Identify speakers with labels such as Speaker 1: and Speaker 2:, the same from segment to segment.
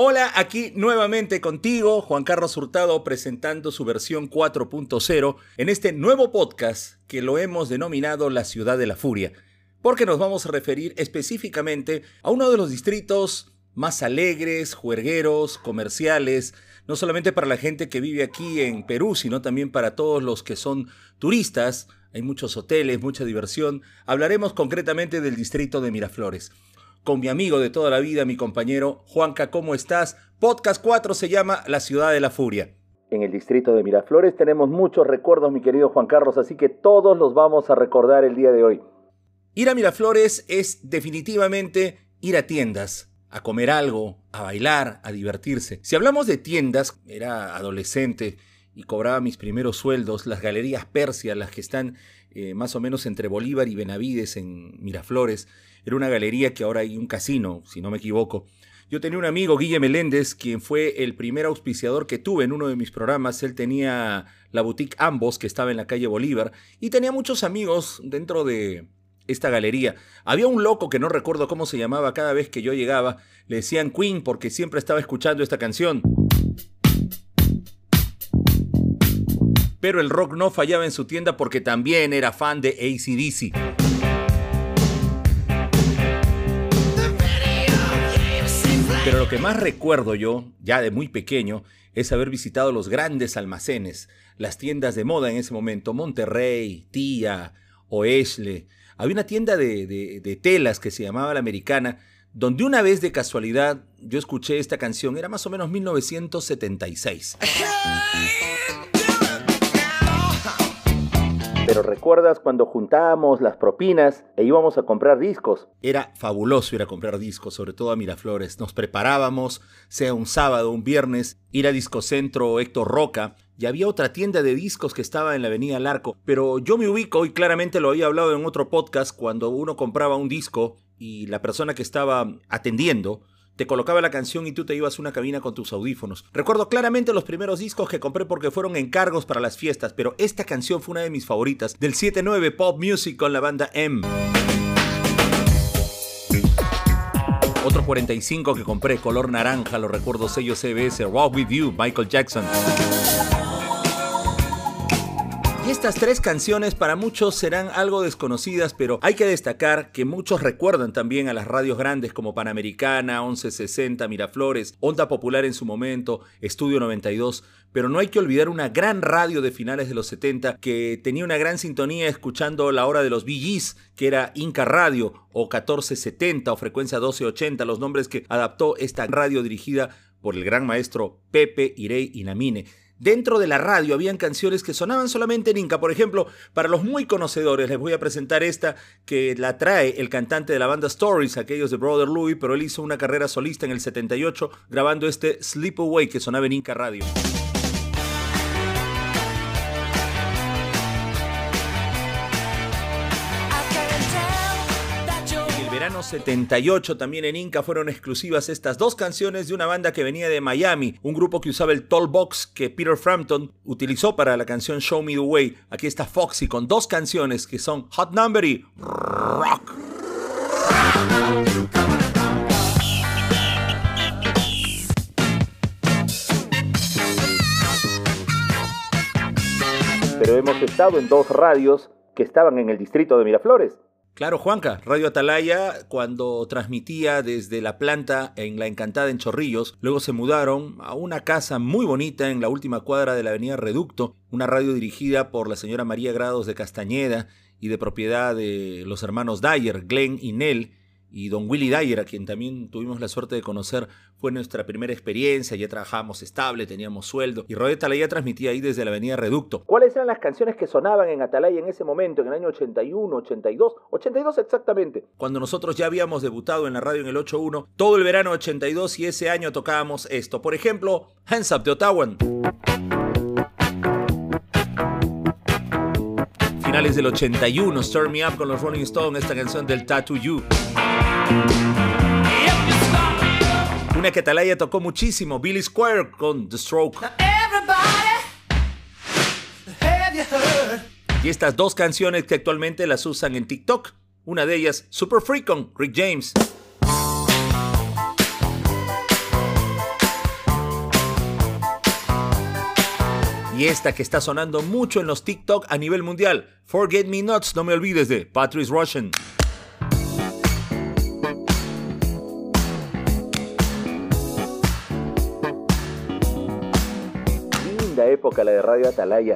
Speaker 1: Hola, aquí nuevamente contigo, Juan Carlos Hurtado, presentando su versión 4.0 en este nuevo podcast que lo hemos denominado La Ciudad de la Furia, porque nos vamos a referir específicamente a uno de los distritos más alegres, juergueros, comerciales, no solamente para la gente que vive aquí en Perú, sino también para todos los que son turistas. Hay muchos hoteles, mucha diversión. Hablaremos concretamente del distrito de Miraflores con mi amigo de toda la vida, mi compañero Juanca, ¿cómo estás? Podcast 4 se llama La Ciudad de la Furia. En el distrito de Miraflores tenemos muchos recuerdos, mi querido Juan Carlos, así que todos los vamos a recordar el día de hoy. Ir a Miraflores es definitivamente ir a tiendas, a comer algo, a bailar, a divertirse. Si hablamos de tiendas, era adolescente y cobraba mis primeros sueldos, las galerías Persia, las que están eh, más o menos entre Bolívar y Benavides en Miraflores, era una galería que ahora hay un casino, si no me equivoco. Yo tenía un amigo, Guille Meléndez, quien fue el primer auspiciador que tuve en uno de mis programas. Él tenía la boutique Ambos, que estaba en la calle Bolívar, y tenía muchos amigos dentro de esta galería. Había un loco que no recuerdo cómo se llamaba, cada vez que yo llegaba, le decían Queen porque siempre estaba escuchando esta canción. Pero el rock no fallaba en su tienda porque también era fan de ACDC. Pero lo que más recuerdo yo, ya de muy pequeño, es haber visitado los grandes almacenes, las tiendas de moda en ese momento, Monterrey, Tía, Oesle. Había una tienda de, de telas que se llamaba La Americana, donde una vez de casualidad yo escuché esta canción, era más o menos 1976. Pero recuerdas cuando juntábamos las propinas e íbamos a comprar discos. Era fabuloso ir a comprar discos, sobre todo a Miraflores. Nos preparábamos, sea un sábado, un viernes, ir a Discocentro Héctor Roca, y había otra tienda de discos que estaba en la avenida Larco. Pero yo me ubico, y claramente lo había hablado en otro podcast, cuando uno compraba un disco y la persona que estaba atendiendo te colocaba la canción y tú te ibas a una cabina con tus audífonos. Recuerdo claramente los primeros discos que compré porque fueron encargos para las fiestas, pero esta canción fue una de mis favoritas, del 7-9 Pop Music con la banda M. Otro 45 que compré, color naranja, lo recuerdo sello CBS, Walk With You, Michael Jackson. Estas tres canciones para muchos serán algo desconocidas, pero hay que destacar que muchos recuerdan también a las radios grandes como Panamericana, 1160, Miraflores, Onda Popular en su momento, Estudio 92, pero no hay que olvidar una gran radio de finales de los 70 que tenía una gran sintonía escuchando la hora de los VGs, que era Inca Radio o 1470 o frecuencia 1280, los nombres que adaptó esta radio dirigida por el gran maestro Pepe Irey Inamine. Dentro de la radio habían canciones que sonaban solamente en Inca. Por ejemplo, para los muy conocedores les voy a presentar esta que la trae el cantante de la banda Stories, aquellos de Brother Louis, pero él hizo una carrera solista en el 78 grabando este Sleep Away que sonaba en Inca Radio. 78 también en Inca fueron exclusivas estas dos canciones de una banda que venía de Miami, un grupo que usaba el Tall Box que Peter Frampton utilizó para la canción Show Me the Way. Aquí está Foxy con dos canciones que son Hot Number y Rock. Pero hemos estado en dos radios que estaban en el distrito de Miraflores. Claro, Juanca, Radio Atalaya, cuando transmitía desde la planta en La Encantada en Chorrillos, luego se mudaron a una casa muy bonita en la última cuadra de la avenida Reducto, una radio dirigida por la señora María Grados de Castañeda y de propiedad de los hermanos Dyer, Glenn y Nell, y don Willy Dyer, a quien también tuvimos la suerte de conocer, fue nuestra primera experiencia, ya trabajábamos estable, teníamos sueldo, y Radio Atalaya transmitía ahí desde la avenida Reducto. ¿Cuáles eran las canciones que sonaban en Atalaya en ese momento, en el año 81, 82, 82 exactamente? Cuando nosotros ya habíamos debutado en la radio en el 81, todo el verano 82 y ese año tocábamos esto. Por ejemplo, Hands Up de Ottawa. Finales del 81, Stir Me Up con los Rolling Stones, esta canción del Tattoo You. Una que Atalaya tocó muchísimo, Billy Squire con The Stroke. Y estas dos canciones que actualmente las usan en TikTok. Una de ellas, Super Freak con Rick James. Y esta que está sonando mucho en los TikTok a nivel mundial, Forget Me Nots, no me olvides de Patrice Russian. Linda época la de Radio Atalaya.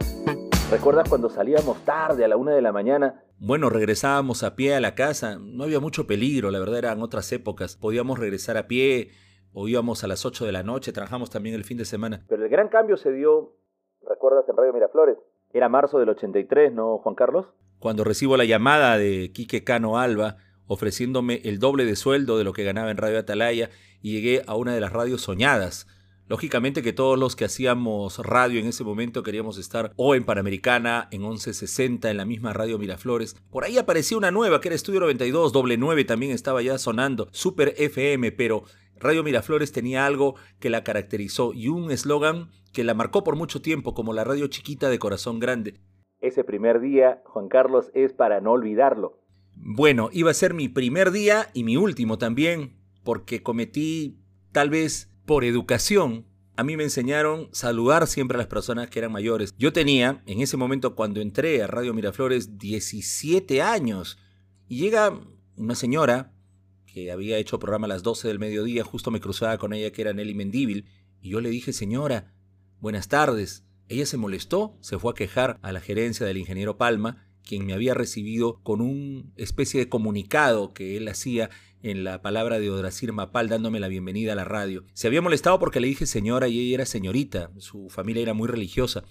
Speaker 1: ¿Recuerdas cuando salíamos tarde a la una de la mañana? Bueno, regresábamos a pie a la casa. No había mucho peligro, la verdad eran otras épocas. Podíamos regresar a pie o íbamos a las 8 de la noche, trabajamos también el fin de semana. Pero el gran cambio se dio, ¿recuerdas en Radio Miraflores? Era marzo del 83, ¿no, Juan Carlos? Cuando recibo la llamada de Quique Cano Alba ofreciéndome el doble de sueldo de lo que ganaba en Radio Atalaya y llegué a una de las radios soñadas Lógicamente que todos los que hacíamos radio en ese momento queríamos estar o en Panamericana, en 1160, en la misma radio Miraflores. Por ahí aparecía una nueva que era Estudio 92, doble 9 también estaba ya sonando, Super FM, pero Radio Miraflores tenía algo que la caracterizó y un eslogan que la marcó por mucho tiempo como la radio chiquita de corazón grande. Ese primer día, Juan Carlos, es para no olvidarlo. Bueno, iba a ser mi primer día y mi último también, porque cometí tal vez por educación, a mí me enseñaron saludar siempre a las personas que eran mayores. Yo tenía, en ese momento cuando entré a Radio Miraflores, 17 años. Y llega una señora que había hecho programa a las 12 del mediodía, justo me cruzaba con ella que era Nelly Mendíbil, y yo le dije, señora, buenas tardes. Ella se molestó, se fue a quejar a la gerencia del ingeniero Palma, quien me había recibido con una especie de comunicado que él hacía en la palabra de Odrasir Mapal dándome la bienvenida a la radio. Se había molestado porque le dije señora y ella era señorita, su familia era muy religiosa.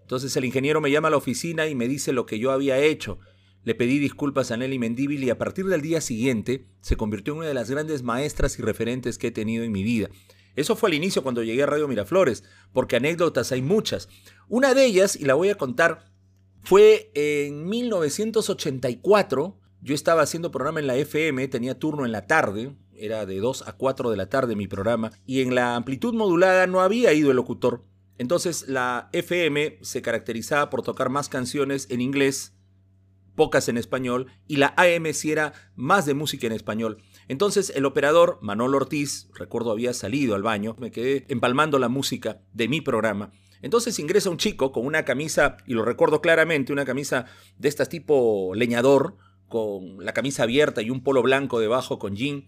Speaker 1: Entonces el ingeniero me llama a la oficina y me dice lo que yo había hecho. Le pedí disculpas a Nelly Mendíbil y a partir del día siguiente se convirtió en una de las grandes maestras y referentes que he tenido en mi vida. Eso fue al inicio cuando llegué a Radio Miraflores, porque anécdotas hay muchas. Una de ellas, y la voy a contar, fue en 1984 yo estaba haciendo programa en la FM, tenía turno en la tarde, era de 2 a 4 de la tarde mi programa, y en la amplitud modulada no había ido el locutor. Entonces la FM se caracterizaba por tocar más canciones en inglés, pocas en español, y la AM sí era más de música en español. Entonces el operador, Manolo Ortiz, recuerdo había salido al baño, me quedé empalmando la música de mi programa. Entonces ingresa un chico con una camisa, y lo recuerdo claramente, una camisa de estas tipo leñador, con la camisa abierta y un polo blanco debajo con jean,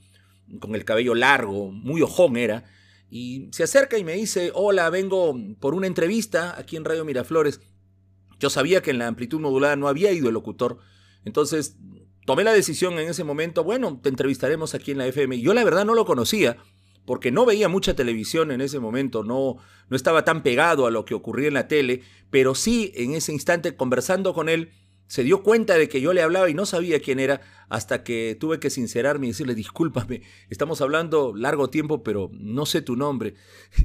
Speaker 1: con el cabello largo, muy ojón era, y se acerca y me dice, hola, vengo por una entrevista aquí en Radio Miraflores. Yo sabía que en la amplitud modulada no había ido el locutor, entonces tomé la decisión en ese momento, bueno, te entrevistaremos aquí en la FM. Yo la verdad no lo conocía, porque no veía mucha televisión en ese momento, no, no estaba tan pegado a lo que ocurría en la tele, pero sí en ese instante conversando con él, se dio cuenta de que yo le hablaba y no sabía quién era hasta que tuve que sincerarme y decirle, discúlpame, estamos hablando largo tiempo, pero no sé tu nombre.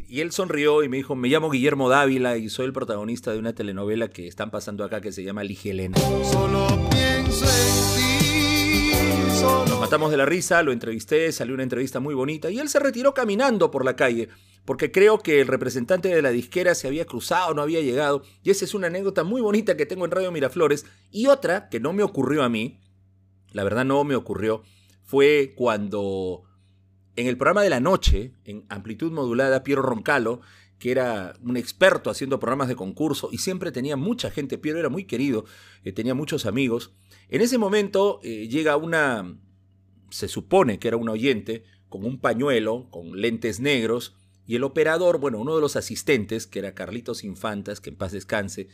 Speaker 1: Y él sonrió y me dijo, me llamo Guillermo Dávila y soy el protagonista de una telenovela que están pasando acá que se llama Ligelena. Solo pienso en ti. Nos matamos de la risa, lo entrevisté, salió una entrevista muy bonita y él se retiró caminando por la calle porque creo que el representante de la disquera se había cruzado, no había llegado, y esa es una anécdota muy bonita que tengo en Radio Miraflores, y otra que no me ocurrió a mí, la verdad no me ocurrió, fue cuando en el programa de la noche, en amplitud modulada, Piero Roncalo, que era un experto haciendo programas de concurso y siempre tenía mucha gente, Piero era muy querido, eh, tenía muchos amigos, en ese momento eh, llega una, se supone que era un oyente, con un pañuelo, con lentes negros, y el operador, bueno, uno de los asistentes, que era Carlitos Infantas, que en paz descanse,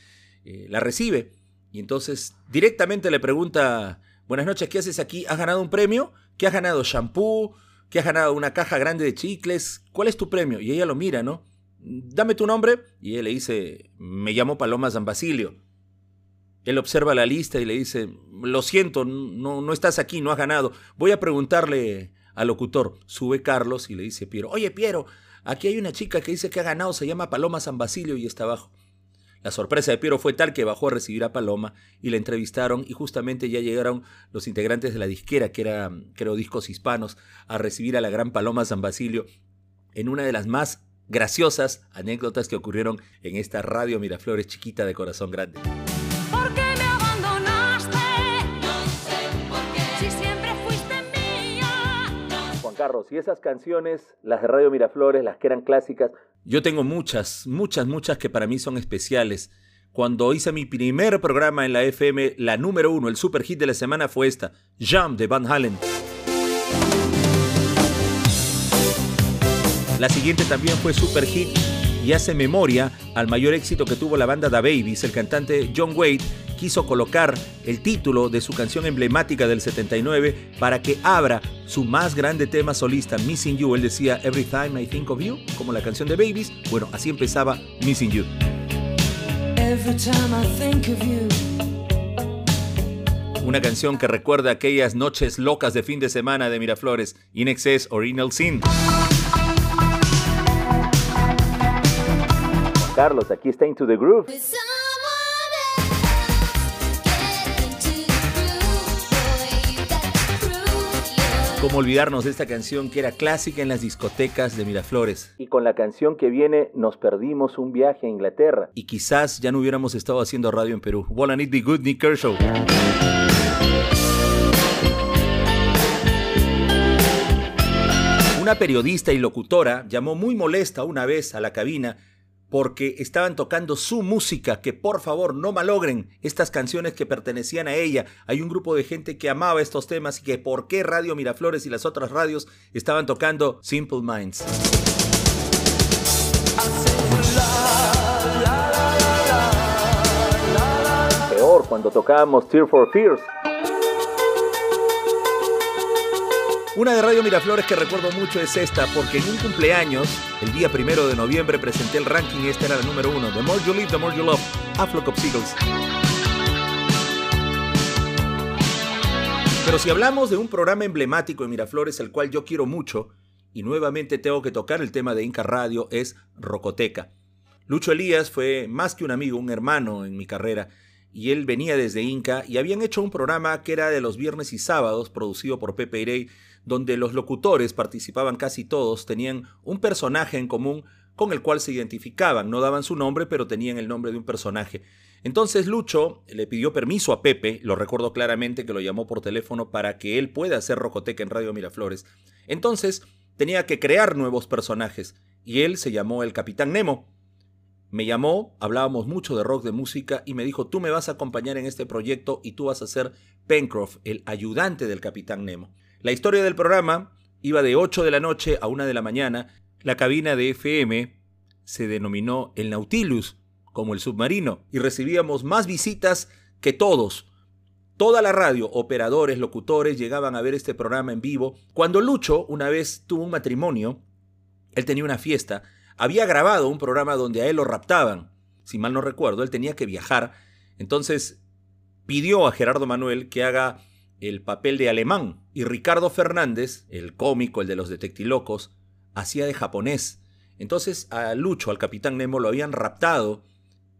Speaker 1: eh, la recibe. Y entonces directamente le pregunta, buenas noches, ¿qué haces aquí? ¿Has ganado un premio? ¿Qué has ganado? ¿Shampoo? ¿Qué has ganado? ¿Una caja grande de chicles? ¿Cuál es tu premio? Y ella lo mira, ¿no? Dame tu nombre. Y él le dice, me llamo Paloma San Basilio. Él observa la lista y le dice, lo siento, no, no estás aquí, no has ganado. Voy a preguntarle al locutor. Sube Carlos y le dice Piero, oye Piero, Aquí hay una chica que dice que ha ganado, se llama Paloma San Basilio y está abajo. La sorpresa de Piero fue tal que bajó a recibir a Paloma y la entrevistaron y justamente ya llegaron los integrantes de la disquera, que era, creo, Discos Hispanos, a recibir a la gran Paloma San Basilio en una de las más graciosas anécdotas que ocurrieron en esta radio Miraflores chiquita de corazón grande. Carlos, y esas canciones, las de Radio Miraflores, las que eran clásicas. Yo tengo muchas, muchas, muchas que para mí son especiales. Cuando hice mi primer programa en la FM, la número uno, el super hit de la semana fue esta, Jump de Van Halen. La siguiente también fue super hit y hace memoria al mayor éxito que tuvo la banda Da Babies. El cantante John Wade quiso colocar el título de su canción emblemática del 79 para que abra su más grande tema solista, Missing You. Él decía Every Time I Think of You, como la canción de Babies. Bueno, así empezaba Missing You. Una canción que recuerda aquellas noches locas de fin de semana de Miraflores, In Excess Original Sin. Carlos, aquí está Into the Groove. ¿Cómo olvidarnos de esta canción que era clásica en las discotecas de Miraflores? Y con la canción que viene nos perdimos un viaje a Inglaterra. Y quizás ya no hubiéramos estado haciendo radio en Perú. Wanna Need Be Good, Nick Kershaw. Una periodista y locutora llamó muy molesta una vez a la cabina porque estaban tocando su música, que por favor no malogren estas canciones que pertenecían a ella. Hay un grupo de gente que amaba estos temas y que por qué Radio Miraflores y las otras radios estaban tocando Simple Minds. Peor cuando tocábamos Tear for Fears. Una de Radio Miraflores que recuerdo mucho es esta, porque en un cumpleaños, el día primero de noviembre, presenté el ranking y esta era la número uno. The More You Live, The More You Love, a Flock Seagulls. Pero si hablamos de un programa emblemático en Miraflores, el cual yo quiero mucho, y nuevamente tengo que tocar el tema de Inca Radio, es Rocoteca. Lucho Elías fue más que un amigo, un hermano en mi carrera, y él venía desde Inca y habían hecho un programa que era de los viernes y sábados, producido por Pepe Irey, donde los locutores participaban casi todos, tenían un personaje en común con el cual se identificaban, no daban su nombre, pero tenían el nombre de un personaje. Entonces Lucho le pidió permiso a Pepe, lo recuerdo claramente que lo llamó por teléfono para que él pueda hacer Rocoteca en Radio Miraflores. Entonces tenía que crear nuevos personajes y él se llamó el Capitán Nemo. Me llamó, hablábamos mucho de rock, de música, y me dijo, tú me vas a acompañar en este proyecto y tú vas a ser Pencroff, el ayudante del Capitán Nemo. La historia del programa iba de 8 de la noche a 1 de la mañana. La cabina de FM se denominó el Nautilus, como el submarino, y recibíamos más visitas que todos. Toda la radio, operadores, locutores, llegaban a ver este programa en vivo. Cuando Lucho una vez tuvo un matrimonio, él tenía una fiesta, había grabado un programa donde a él lo raptaban. Si mal no recuerdo, él tenía que viajar. Entonces pidió a Gerardo Manuel que haga el papel de alemán y Ricardo Fernández, el cómico, el de los detectilocos, hacía de japonés. Entonces a Lucho, al capitán Nemo, lo habían raptado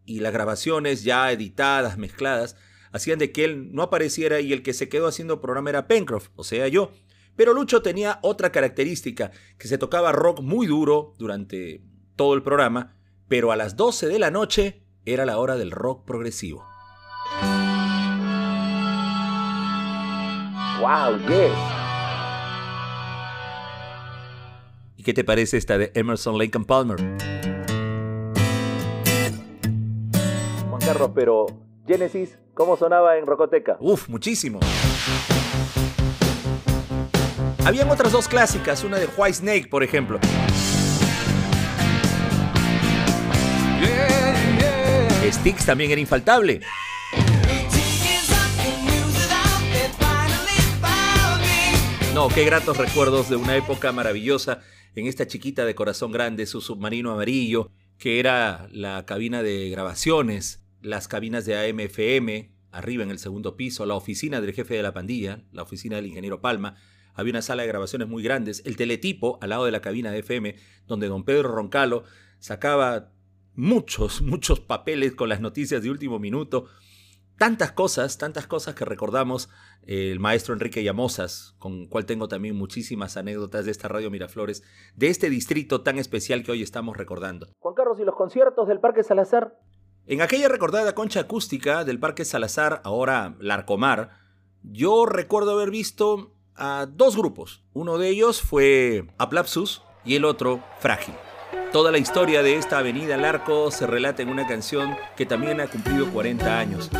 Speaker 1: y las grabaciones ya editadas, mezcladas, hacían de que él no apareciera y el que se quedó haciendo programa era Pencroff, o sea, yo. Pero Lucho tenía otra característica, que se tocaba rock muy duro durante todo el programa, pero a las 12 de la noche era la hora del rock progresivo. Wow, yes. ¿Y qué te parece esta de Emerson Lake Palmer? Juan Carlos, pero Genesis, ¿cómo sonaba en Rocoteca? Uf, muchísimo. Habían otras dos clásicas, una de White Snake, por ejemplo. Sticks también era infaltable. No, qué gratos recuerdos de una época maravillosa en esta chiquita de corazón grande, su submarino amarillo, que era la cabina de grabaciones, las cabinas de AMFM, arriba en el segundo piso, la oficina del jefe de la pandilla, la oficina del ingeniero Palma, había una sala de grabaciones muy grandes, el teletipo al lado de la cabina de FM, donde don Pedro Roncalo sacaba muchos, muchos papeles con las noticias de último minuto, tantas cosas, tantas cosas que recordamos el maestro Enrique Llamosas, con cual tengo también muchísimas anécdotas de esta Radio Miraflores, de este distrito tan especial que hoy estamos recordando. Juan Carlos, ¿y los conciertos del Parque Salazar? En aquella recordada concha acústica del Parque Salazar, ahora Larcomar, yo recuerdo haber visto a dos grupos. Uno de ellos fue Aplapsus y el otro Frágil. Toda la historia de esta avenida al arco se relata en una canción que también ha cumplido 40 años.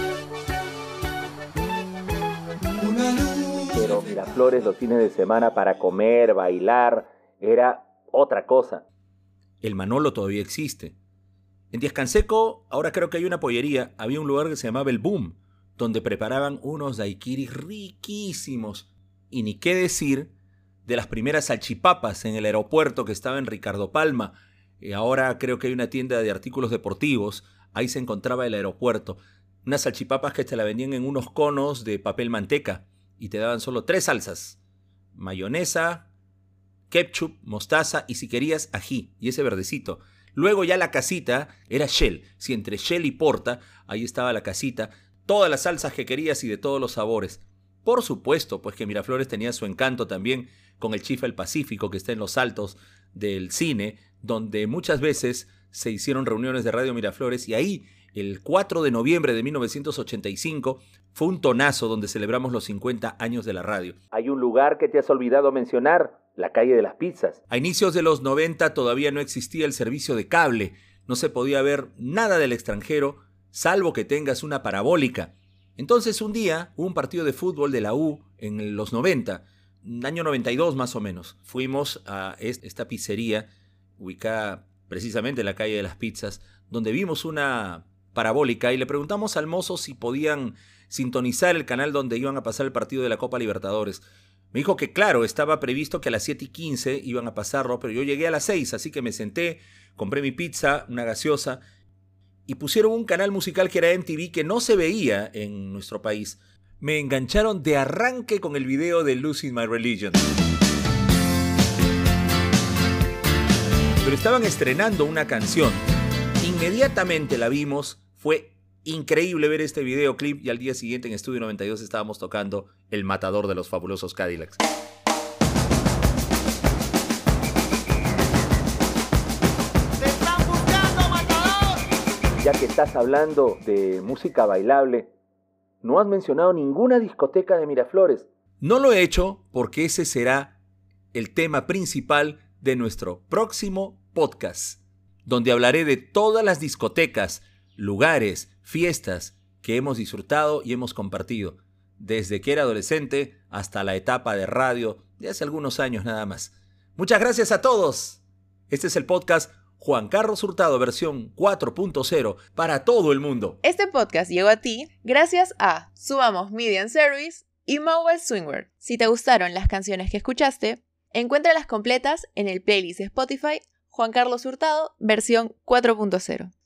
Speaker 2: Los fines de semana para comer, bailar, era otra cosa.
Speaker 1: El Manolo todavía existe. En Díaz Canseco, ahora creo que hay una pollería, había un lugar que se llamaba El Boom, donde preparaban unos daiquiris riquísimos. Y ni qué decir de las primeras salchipapas en el aeropuerto que estaba en Ricardo Palma. Y ahora creo que hay una tienda de artículos deportivos, ahí se encontraba el aeropuerto. Unas salchipapas que te la vendían en unos conos de papel manteca y te daban solo tres salsas. Mayonesa, ketchup, mostaza y si querías ají y ese verdecito. Luego ya la casita era Shell. Si entre Shell y Porta, ahí estaba la casita, todas las salsas que querías y de todos los sabores. Por supuesto, pues que Miraflores tenía su encanto también con el Chifa del Pacífico que está en los altos del cine, donde muchas veces se hicieron reuniones de Radio Miraflores y ahí el 4 de noviembre de 1985 fue un tonazo donde celebramos los 50 años de la radio.
Speaker 2: Hay un lugar que te has olvidado mencionar, la calle de las pizzas.
Speaker 1: A inicios de los 90 todavía no existía el servicio de cable, no se podía ver nada del extranjero, salvo que tengas una parabólica. Entonces un día hubo un partido de fútbol de la U en los 90, año 92 más o menos. Fuimos a esta pizzería ubicada precisamente en la calle de las pizzas, donde vimos una parabólica y le preguntamos al mozo si podían sintonizar el canal donde iban a pasar el partido de la Copa Libertadores. Me dijo que claro, estaba previsto que a las 7 y 15 iban a pasarlo, pero yo llegué a las 6, así que me senté, compré mi pizza, una gaseosa, y pusieron un canal musical que era MTV que no se veía en nuestro país. Me engancharon de arranque con el video de Losing My Religion. Pero estaban estrenando una canción. Inmediatamente la vimos, fue increíble ver este videoclip y al día siguiente en Estudio 92 estábamos tocando El Matador de los Fabulosos Cadillacs.
Speaker 2: Ya que estás hablando de música bailable, no has mencionado ninguna discoteca de Miraflores.
Speaker 1: No lo he hecho porque ese será el tema principal de nuestro próximo podcast, donde hablaré de todas las discotecas, lugares, fiestas que hemos disfrutado y hemos compartido, desde que era adolescente hasta la etapa de radio de hace algunos años nada más. Muchas gracias a todos. Este es el podcast Juan Carlos Hurtado versión 4.0 para todo el mundo.
Speaker 3: Este podcast llegó a ti gracias a Subamos Media Service y Mobile Swingwear. Si te gustaron las canciones que escuchaste, encuéntralas completas en el playlist Spotify Juan Carlos Hurtado versión 4.0.